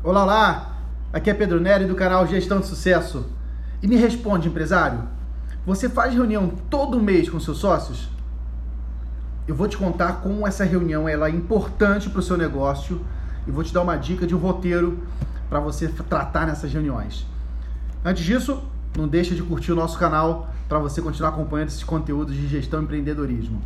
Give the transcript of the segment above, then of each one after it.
Olá, olá! Aqui é Pedro Nery do canal Gestão de Sucesso. E me responde, empresário, você faz reunião todo mês com seus sócios? Eu vou te contar como essa reunião ela é importante para o seu negócio e vou te dar uma dica de um roteiro para você tratar nessas reuniões. Antes disso, não deixa de curtir o nosso canal para você continuar acompanhando esses conteúdos de gestão e empreendedorismo.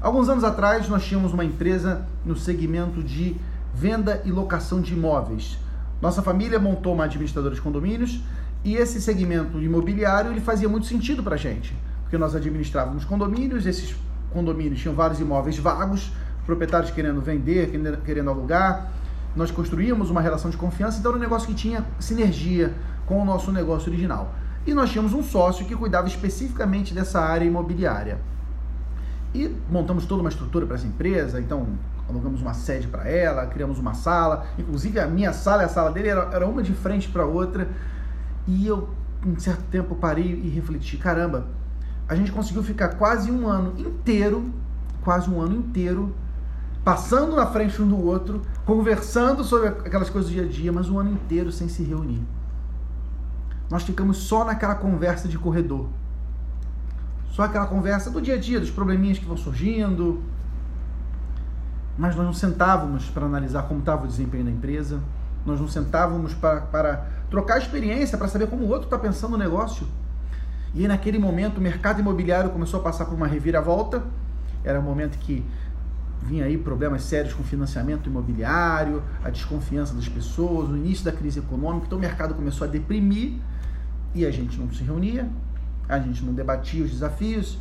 Alguns anos atrás, nós tínhamos uma empresa no segmento de venda e locação de imóveis. Nossa família montou uma administradora de condomínios e esse segmento imobiliário ele fazia muito sentido para a gente, porque nós administrávamos condomínios, esses condomínios tinham vários imóveis vagos, proprietários querendo vender, querendo alugar, nós construímos uma relação de confiança, então era um negócio que tinha sinergia com o nosso negócio original. E nós tínhamos um sócio que cuidava especificamente dessa área imobiliária. E montamos toda uma estrutura para essa empresa, então alugamos uma sede para ela, criamos uma sala, inclusive a minha sala e a sala dele era, era uma de frente para outra. E eu, em certo tempo, parei e refleti: caramba, a gente conseguiu ficar quase um ano inteiro, quase um ano inteiro, passando na frente um do outro, conversando sobre aquelas coisas do dia a dia, mas um ano inteiro sem se reunir. Nós ficamos só naquela conversa de corredor só aquela conversa do dia a dia, dos probleminhas que vão surgindo. Mas nós não sentávamos para analisar como estava o desempenho da empresa. Nós não sentávamos para, trocar experiência, para saber como o outro está pensando no negócio. E aí, naquele momento, o mercado imobiliário começou a passar por uma reviravolta. Era um momento que vinha aí problemas sérios com financiamento imobiliário, a desconfiança das pessoas, o início da crise econômica. Então, o mercado começou a deprimir e a gente não se reunia, a gente não debatia os desafios,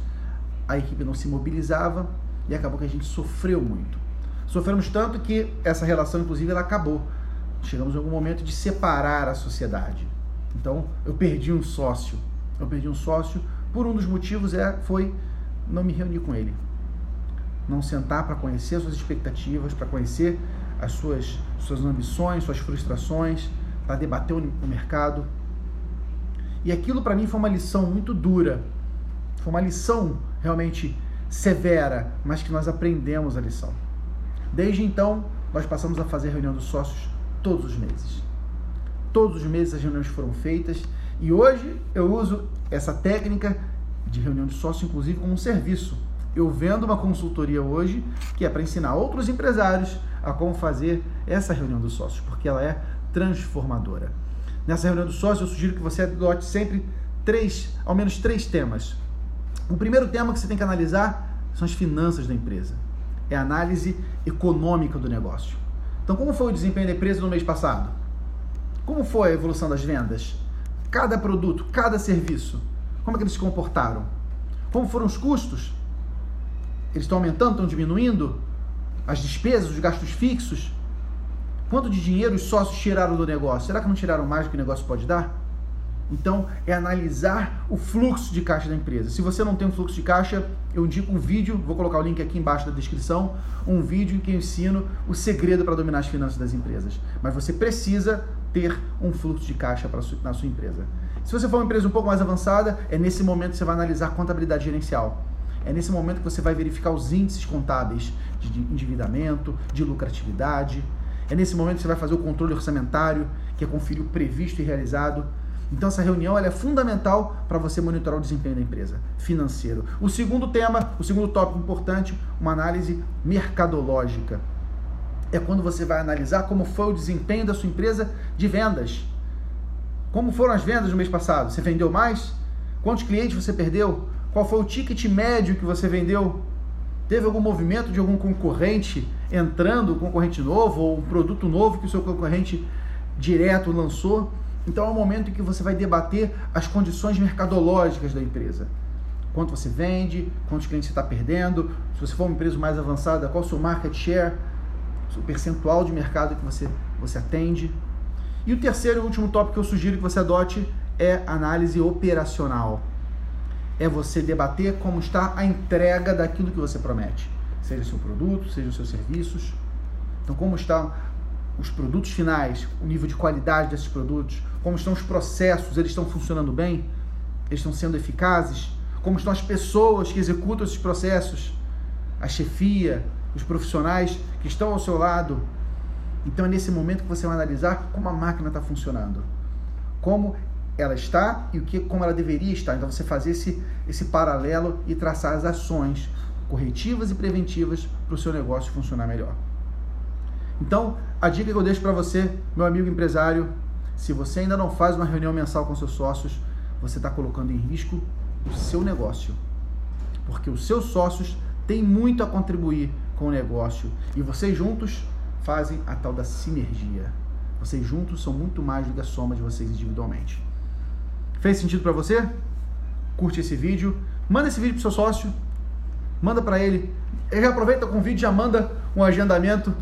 a equipe não se mobilizava e acabou que a gente sofreu muito. Sofremos tanto que essa relação, inclusive, ela acabou. Chegamos em algum momento de separar a sociedade. Então, eu perdi um sócio. Eu perdi um sócio por um dos motivos é foi não me reunir com ele. Não sentar para conhecer as suas expectativas, para conhecer as suas, suas ambições, suas frustrações, para debater o mercado, e aquilo para mim foi uma lição muito dura. Foi uma lição realmente severa, mas que nós aprendemos a lição. Desde então, nós passamos a fazer reunião dos sócios todos os meses. Todos os meses as reuniões foram feitas e hoje eu uso essa técnica de reunião de sócio, inclusive, como um serviço. Eu vendo uma consultoria hoje que é para ensinar outros empresários a como fazer essa reunião dos sócios, porque ela é transformadora. Nessa reunião do sócio, eu sugiro que você adote sempre três, ao menos três temas. O primeiro tema que você tem que analisar são as finanças da empresa. É a análise econômica do negócio. Então, como foi o desempenho da empresa no mês passado? Como foi a evolução das vendas? Cada produto, cada serviço, como é que eles se comportaram? Como foram os custos? Eles estão aumentando, estão diminuindo? As despesas, os gastos fixos? Quanto de dinheiro os sócios tiraram do negócio? Será que não tiraram mais do que o negócio pode dar? Então, é analisar o fluxo de caixa da empresa. Se você não tem um fluxo de caixa, eu indico um vídeo, vou colocar o link aqui embaixo da descrição, um vídeo em que eu ensino o segredo para dominar as finanças das empresas. Mas você precisa ter um fluxo de caixa para na sua empresa. Se você for uma empresa um pouco mais avançada, é nesse momento que você vai analisar a contabilidade gerencial. É nesse momento que você vai verificar os índices contábeis de endividamento, de lucratividade, é nesse momento que você vai fazer o controle orçamentário, que é conferir o previsto e realizado. Então essa reunião é fundamental para você monitorar o desempenho da empresa, financeiro. O segundo tema, o segundo tópico importante, uma análise mercadológica. É quando você vai analisar como foi o desempenho da sua empresa de vendas. Como foram as vendas no mês passado? Você vendeu mais? Quantos clientes você perdeu? Qual foi o ticket médio que você vendeu? Teve algum movimento de algum concorrente entrando, concorrente novo, ou um produto novo que o seu concorrente direto lançou? Então é um momento em que você vai debater as condições mercadológicas da empresa. Quanto você vende, quantos clientes você está perdendo, se você for uma empresa mais avançada, qual o seu market share, o percentual de mercado que você, você atende. E o terceiro e último tópico que eu sugiro que você adote é análise operacional é você debater como está a entrega daquilo que você promete, seja o seu produto, seja os seus serviços. Então, como estão os produtos finais, o nível de qualidade desses produtos, como estão os processos, eles estão funcionando bem, eles estão sendo eficazes, como estão as pessoas que executam esses processos, a chefia, os profissionais que estão ao seu lado. Então é nesse momento que você vai analisar como a máquina está funcionando, como ela está e o que, como ela deveria estar. Então você fazer esse, esse paralelo e traçar as ações corretivas e preventivas para o seu negócio funcionar melhor. Então, a dica que eu deixo para você, meu amigo empresário, se você ainda não faz uma reunião mensal com seus sócios, você está colocando em risco o seu negócio. Porque os seus sócios têm muito a contribuir com o negócio e vocês juntos fazem a tal da sinergia. Vocês juntos são muito mais do que a soma de vocês individualmente. Fez sentido para você? Curte esse vídeo, manda esse vídeo pro seu sócio, manda para ele. Ele aproveita o convite, já manda um agendamento,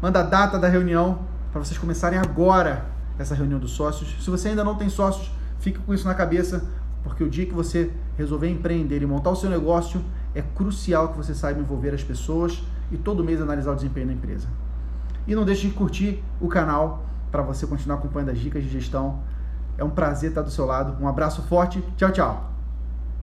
manda a data da reunião para vocês começarem agora essa reunião dos sócios. Se você ainda não tem sócios, fique com isso na cabeça, porque o dia que você resolver empreender e montar o seu negócio, é crucial que você saiba envolver as pessoas e todo mês analisar o desempenho da empresa. E não deixe de curtir o canal para você continuar acompanhando as dicas de gestão. É um prazer estar do seu lado. Um abraço forte. Tchau, tchau.